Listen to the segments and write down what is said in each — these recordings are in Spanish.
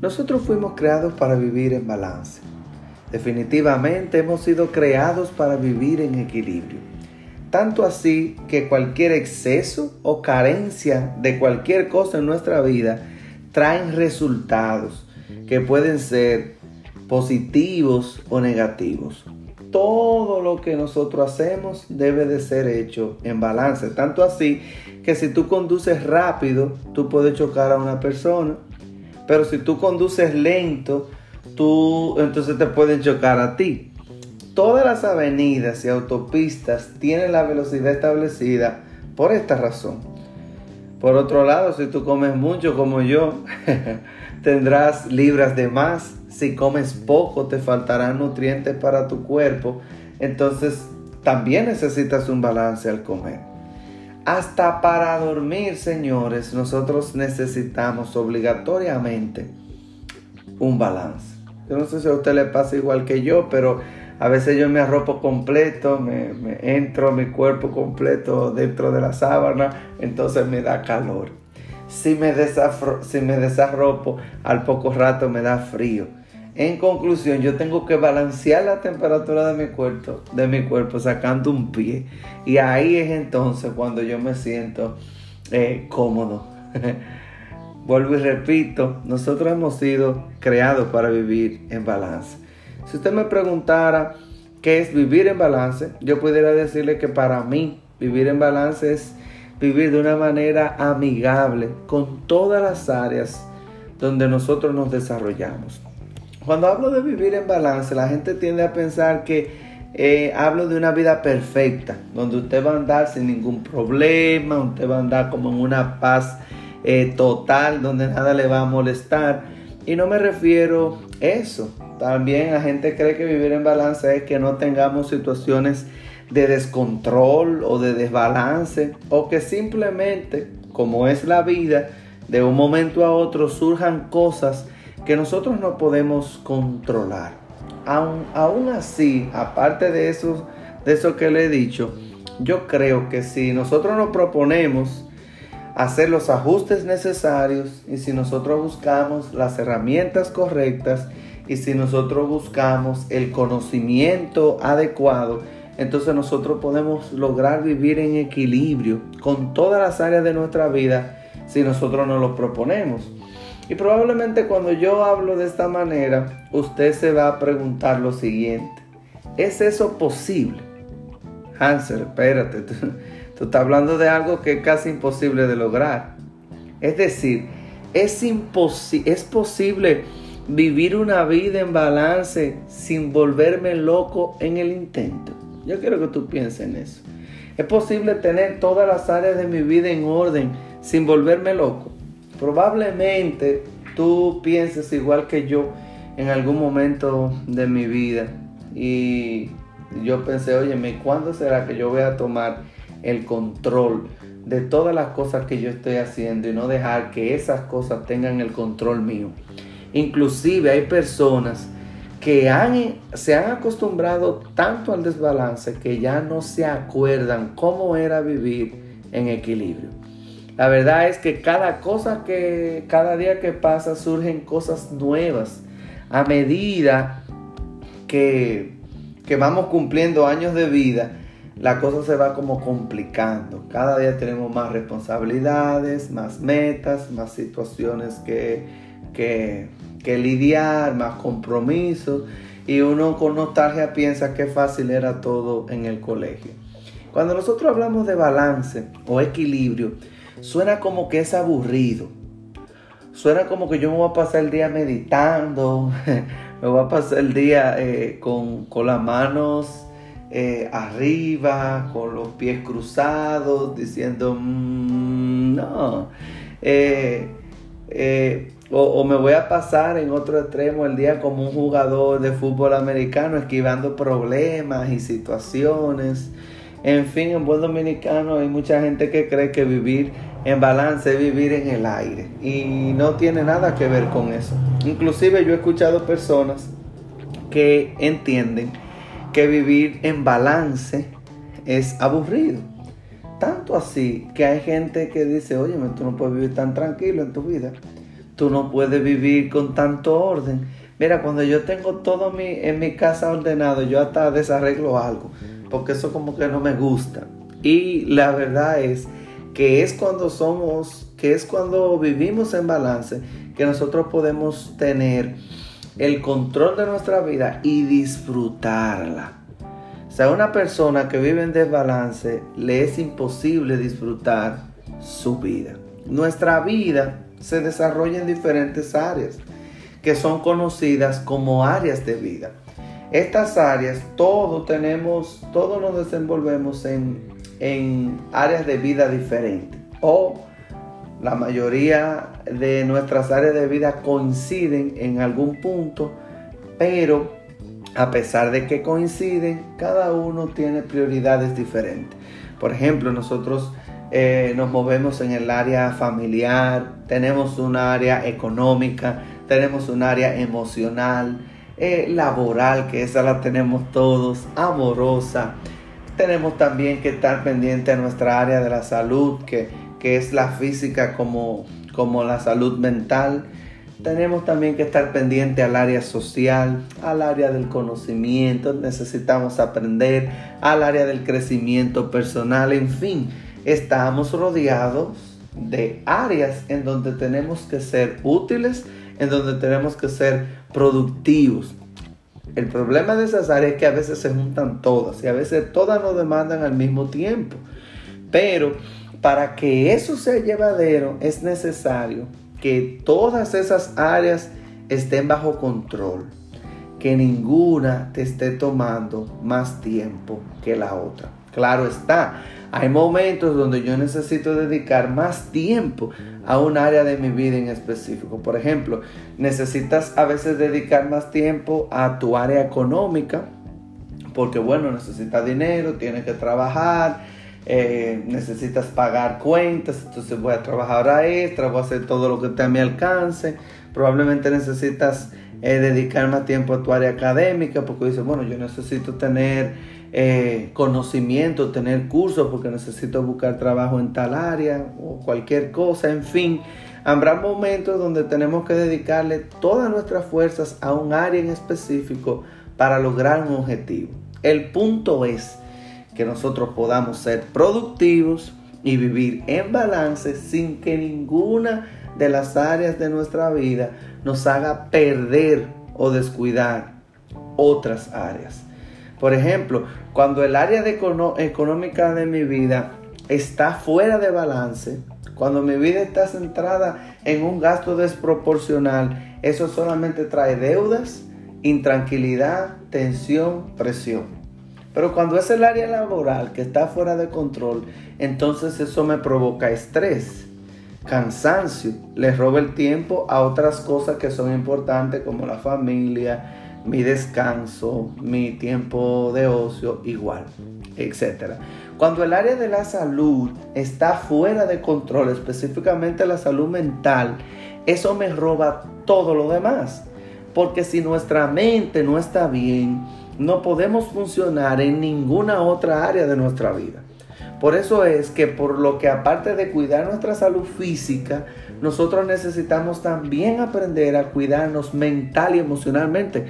Nosotros fuimos creados para vivir en balance. Definitivamente hemos sido creados para vivir en equilibrio. Tanto así que cualquier exceso o carencia de cualquier cosa en nuestra vida traen resultados que pueden ser positivos o negativos. Todo lo que nosotros hacemos debe de ser hecho en balance. Tanto así que si tú conduces rápido, tú puedes chocar a una persona pero si tú conduces lento, tú entonces te pueden chocar a ti. Todas las avenidas y autopistas tienen la velocidad establecida por esta razón. Por otro lado, si tú comes mucho como yo, tendrás libras de más. Si comes poco, te faltarán nutrientes para tu cuerpo. Entonces, también necesitas un balance al comer. Hasta para dormir, señores, nosotros necesitamos obligatoriamente un balance. Yo no sé si a usted le pasa igual que yo, pero a veces yo me arropo completo, me, entro mi cuerpo completo dentro de la sábana, entonces me da calor. Si me, si me desarropo, al poco rato me da frío. En conclusión, yo tengo que balancear la temperatura de mi cuerpo, de mi cuerpo sacando un pie. Y ahí es entonces cuando yo me siento eh, cómodo. Vuelvo y repito, nosotros hemos sido creados para vivir en balance. Si usted me preguntara qué es vivir en balance, yo pudiera decirle que para mí vivir en balance es vivir de una manera amigable con todas las áreas donde nosotros nos desarrollamos. Cuando hablo de vivir en balance, la gente tiende a pensar que eh, hablo de una vida perfecta, donde usted va a andar sin ningún problema, usted va a andar como en una paz eh, total, donde nada le va a molestar. Y no me refiero a eso. También la gente cree que vivir en balance es que no tengamos situaciones de descontrol o de desbalance, o que simplemente, como es la vida, de un momento a otro surjan cosas que nosotros no podemos controlar. Aún, aún así, aparte de eso, de eso que le he dicho, yo creo que si nosotros nos proponemos hacer los ajustes necesarios y si nosotros buscamos las herramientas correctas y si nosotros buscamos el conocimiento adecuado, entonces nosotros podemos lograr vivir en equilibrio con todas las áreas de nuestra vida si nosotros nos lo proponemos. Y probablemente cuando yo hablo de esta manera, usted se va a preguntar lo siguiente. ¿Es eso posible? Hansel, espérate, tú, estás hablando de algo que es casi imposible de lograr. Es decir, es, es posible vivir una vida en balance sin volverme loco en el intento. Yo quiero que tú pienses en eso. Es posible tener todas las áreas de mi vida en orden sin volverme loco. Probablemente tú pienses igual que yo en algún momento de mi vida y yo pensé, oye, ¿cuándo será que yo voy a tomar el control de todas las cosas que yo estoy haciendo y no dejar que esas cosas tengan el control mío? Inclusive hay personas que se han acostumbrado tanto al desbalance que ya no se acuerdan cómo era vivir en equilibrio. La verdad es que cada cosa que, cada día que pasa surgen cosas nuevas. A medida que, que vamos cumpliendo años de vida, la cosa se va como complicando. Cada día tenemos más responsabilidades, más metas, más situaciones que, que, que lidiar, más compromisos. Y uno con nostalgia piensa que fácil era todo en el colegio. Cuando nosotros hablamos de balance o equilibrio, suena como que es aburrido. Suena como que yo me voy a pasar el día meditando, me voy a pasar el día eh, con, las manos eh, arriba, con los pies cruzados, diciendo, mm, no. Eh, o, o, me voy a pasar en otro extremo el día como un jugador de fútbol americano, esquivando problemas y situaciones. En fin, en buen dominicano hay mucha gente que cree que vivir en balance vivir en el aire y no tiene nada que ver con eso. Inclusive yo he escuchado personas que entienden que vivir en balance es aburrido. Tanto así que hay gente que dice, oye, tú no puedes vivir tan tranquilo en tu vida. tú no puedes vivir con tanto orden. Mira, cuando yo tengo todo mi, en mi casa ordenado, yo hasta desarreglo algo, porque eso como que no me gusta. Y la verdad es que es cuando somos, que es cuando vivimos en balance, que nosotros podemos tener el control de nuestra vida y disfrutarla. O sea, una persona que vive en desbalance le es imposible disfrutar su vida. Nuestra vida se desarrolla en diferentes áreas que son conocidas como áreas de vida. Estas áreas, todos tenemos, todos nos desenvolvemos en, en áreas de vida diferentes o la mayoría de nuestras áreas de vida coinciden en algún punto, pero a pesar de que coinciden, cada uno tiene prioridades diferentes. Por ejemplo, nosotros eh, nos movemos en el área familiar, tenemos un área económica, tenemos un área emocional, eh, laboral, que esa la tenemos todos, amorosa. Tenemos también que estar pendiente a nuestra área de la salud, que, que es la física como, como la salud mental. Tenemos también que estar pendiente al área social, al área del conocimiento, necesitamos aprender, al área del crecimiento personal, en fin estamos rodeados de áreas en donde tenemos que ser útiles, en donde tenemos que ser productivos. El problema de esas áreas es que a veces se juntan todas y a veces todas nos demandan al mismo tiempo. Pero para que eso sea llevadero es necesario que todas esas áreas estén bajo control, que ninguna te esté tomando más tiempo que la otra. Claro está, hay momentos donde yo necesito dedicar más tiempo a un área de mi vida en específico. Por ejemplo, necesitas a veces dedicar más tiempo a tu área económica, porque bueno, necesitas dinero, tienes que trabajar, eh, necesitas pagar cuentas, entonces voy a trabajar a extra, voy a hacer todo lo que esté a mi alcance. Probablemente necesitas eh, dedicar más tiempo a tu área académica, porque dices, bueno, yo necesito tener eh, conocimiento, tener cursos porque necesito buscar trabajo en tal área o cualquier cosa, en fin. Habrá momentos donde tenemos que dedicarle todas nuestras fuerzas a un área en específico para lograr un objetivo. El punto es que nosotros podamos ser productivos y vivir en balance sin que ninguna de las áreas de nuestra vida nos haga perder o descuidar otras áreas. Por ejemplo, cuando el área económica de mi vida está fuera de balance, cuando mi vida está centrada en un gasto desproporcional, eso solamente trae deudas, intranquilidad, tensión, presión. Pero cuando es el área laboral que está fuera de control, entonces eso me provoca estrés, cansancio, le roba el tiempo a otras cosas que son importantes como la familia, mi descanso, mi tiempo de ocio igual, etc. Cuando el área de la salud está fuera de control, específicamente la salud mental, eso me roba todo lo demás. Porque si nuestra mente no está bien, no podemos funcionar en ninguna otra área de nuestra vida. Por eso es que por lo que aparte de cuidar nuestra salud física, nosotros necesitamos también aprender a cuidarnos mental y emocionalmente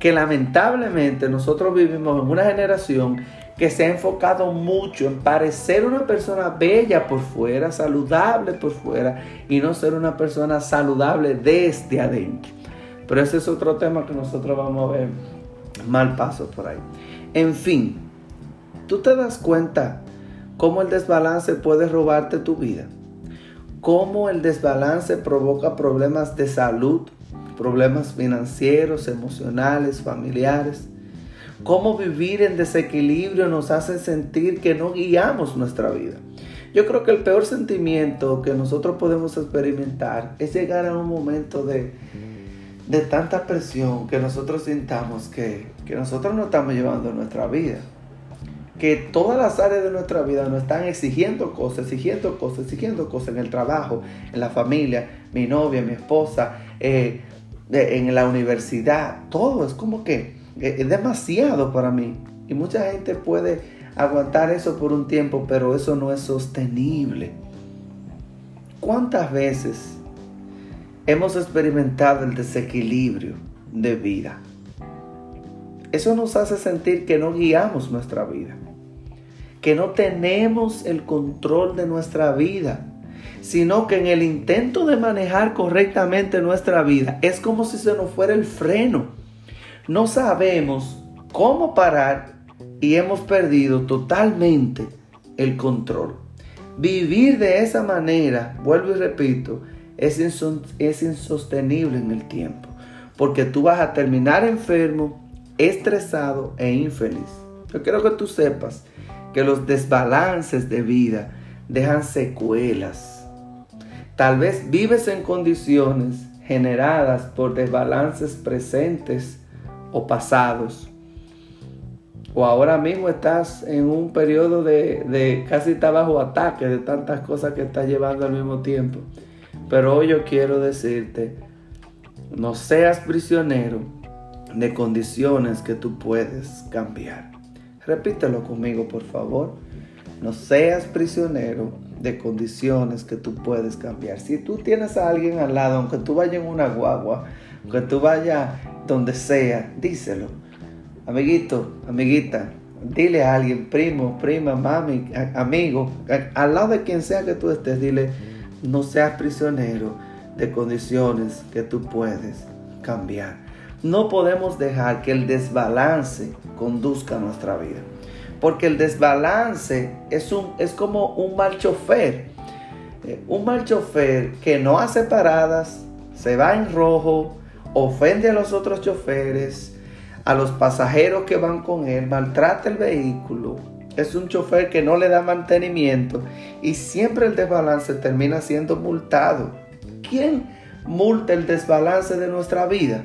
que lamentablemente nosotros vivimos en una generación que se ha enfocado mucho en parecer una persona bella por fuera, saludable por fuera y no ser una persona saludable desde adentro. Pero ese es otro tema que nosotros vamos a ver mal paso por ahí. En fin, tú te das cuenta cómo el desbalance puede robarte tu vida, cómo el desbalance provoca problemas de salud problemas financieros, emocionales, familiares. Cómo vivir en desequilibrio nos hace sentir que no guiamos nuestra vida. Yo creo que el peor sentimiento que nosotros podemos experimentar es llegar a un momento de, de tanta presión que nosotros sintamos que, que nosotros no estamos llevando nuestra vida. Que todas las áreas de nuestra vida nos están exigiendo cosas, exigiendo cosas, exigiendo cosas en el trabajo, en la familia, mi novia, mi esposa, eh, en la universidad, todo es como que eh, es demasiado para mí. Y mucha gente puede aguantar eso por un tiempo, pero eso no es sostenible. ¿Cuántas veces hemos experimentado el desequilibrio de vida. Eso nos hace sentir que no guiamos nuestra vida, que no tenemos el control de nuestra vida, sino que en el intento de manejar correctamente nuestra vida es como si se nos fuera el freno. No sabemos cómo parar y hemos perdido totalmente el control. Vivir de esa manera, vuelvo y repito, es, es insostenible en el tiempo, porque tú vas a terminar enfermo, estresado e infeliz. Yo quiero que tú sepas que los desbalances de vida dejan secuelas. Tal vez vives en condiciones generadas por desbalances presentes o pasados. O ahora mismo estás en un periodo de, de casi está bajo ataque de tantas cosas que estás llevando al mismo tiempo. Pero hoy yo quiero decirte, no seas prisionero de condiciones que tú puedes cambiar. Repítelo conmigo, por favor. No seas prisionero de condiciones que tú puedes cambiar. Si tú tienes a alguien al lado, aunque tú vayas en una guagua, aunque tú vayas donde sea, díselo. Amiguito, amiguita, dile a alguien, primo, prima, mami, amigo, al lado de quien sea que tú estés, dile, no seas prisionero de condiciones que tú puedes cambiar. No podemos dejar que el desbalance conduzca nuestra vida. Porque el desbalance es, un, es como un mal chofer. Eh, un mal chofer que no hace paradas, se va en rojo, ofende a los otros choferes, a los pasajeros que van con él, maltrata el vehículo. Es un chofer que no le da mantenimiento y siempre el desbalance termina siendo multado. ¿Quién multa el desbalance de nuestra vida?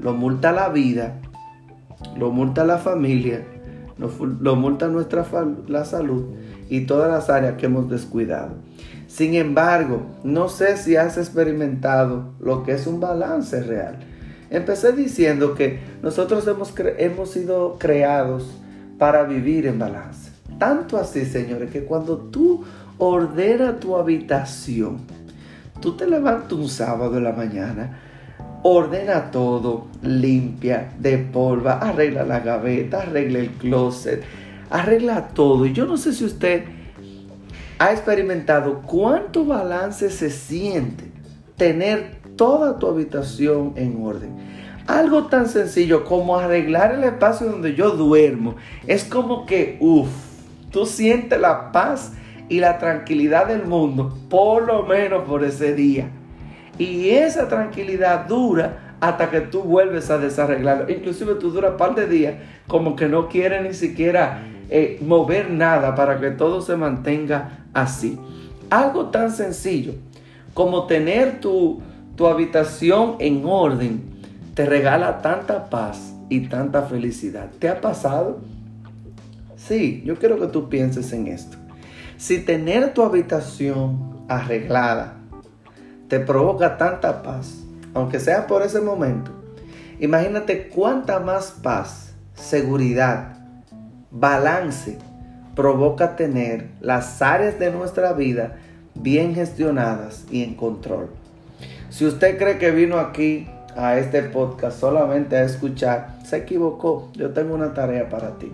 Lo multa la vida, lo multa la familia, lo, multa nuestra la salud y todas las áreas que hemos descuidado. Sin embargo, no sé si has experimentado lo que es un balance real. Empecé diciendo que nosotros hemos, hemos sido creados para vivir en balance. Tanto así, señores, que cuando tú ordenas tu habitación, tú te levantas un sábado en la mañana, ordena todo, limpia, de polva, arregla la gaveta, arregla el closet, arregla todo. Y yo no sé si usted ha experimentado cuánto balance se siente tener toda tu habitación en orden. Algo tan sencillo como arreglar el espacio donde yo duermo. Es como que, uff, tú sientes la paz y la tranquilidad del mundo, por lo menos por ese día. Y esa tranquilidad dura hasta que tú vuelves a desarreglarlo. Inclusive tú duras par de días como que no quieres ni siquiera eh, mover nada para que todo se mantenga así. Algo tan sencillo como tener tu, tu habitación en orden te regala tanta paz y tanta felicidad. ¿Te ha pasado? Sí, yo quiero que tú pienses en esto. Si tener tu habitación arreglada, te provoca tanta paz, aunque sea por ese momento, imagínate cuánta más paz, seguridad, balance provoca tener las áreas de nuestra vida bien gestionadas y en control. Si usted cree que vino aquí a este podcast solamente a escuchar, se equivocó. Yo tengo una tarea para ti.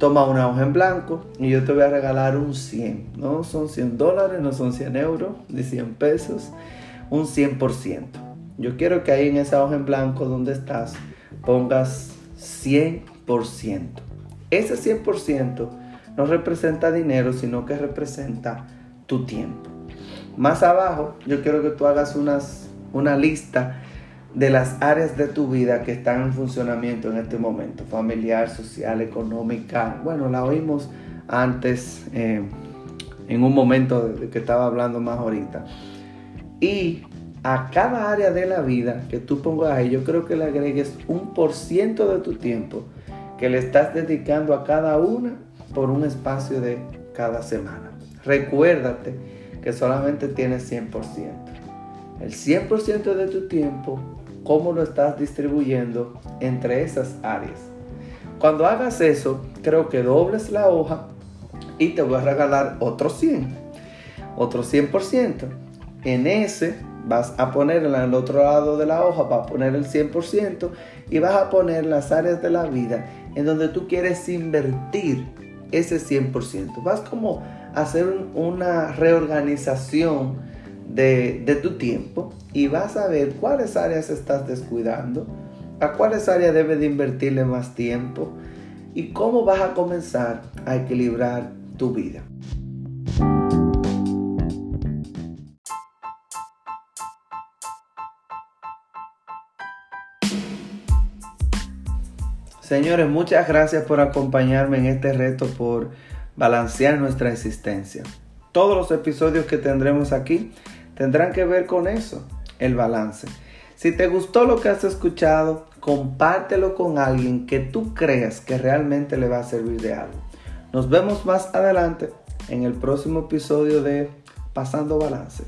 Toma una hoja en blanco y yo te voy a regalar un 100. No son 100 dólares, no son 100 euros, ni 100 pesos, un 100%. Yo quiero que ahí en esa hoja en blanco donde estás pongas 100%. Ese 100% no representa dinero, sino que representa tu tiempo. Más abajo, yo quiero que tú hagas unas, una lista de las áreas de tu vida que están en funcionamiento en este momento, familiar, social, económica. Bueno, la oímos antes eh, en un momento que estaba hablando más ahorita. Y a cada área de la vida que tú pongas ahí, yo creo que le agregues un por ciento de tu tiempo que le estás dedicando a cada una por un espacio de cada semana. Recuérdate que solamente tienes 100%. El 100% de tu tiempo cómo lo estás distribuyendo entre esas áreas. Cuando hagas eso, creo que dobles la hoja y te voy a regalar otro 100, otro 100%. En ese Vas a poner en el otro lado de la hoja, vas a poner el 100% y vas a poner las áreas de la vida en donde tú quieres invertir ese 100%. Vas como a hacer una reorganización de, tu tiempo y vas a ver cuáles áreas estás descuidando, a cuáles áreas debes de invertirle más tiempo y cómo vas a comenzar a equilibrar tu vida. Señores, muchas gracias por acompañarme en este reto por balancear nuestra existencia. Todos los episodios que tendremos aquí tendrán que ver con eso, el balance. Si te gustó lo que has escuchado, compártelo con alguien que tú creas que realmente le va a servir de algo. Nos vemos más adelante en el próximo episodio de Pasando Balance.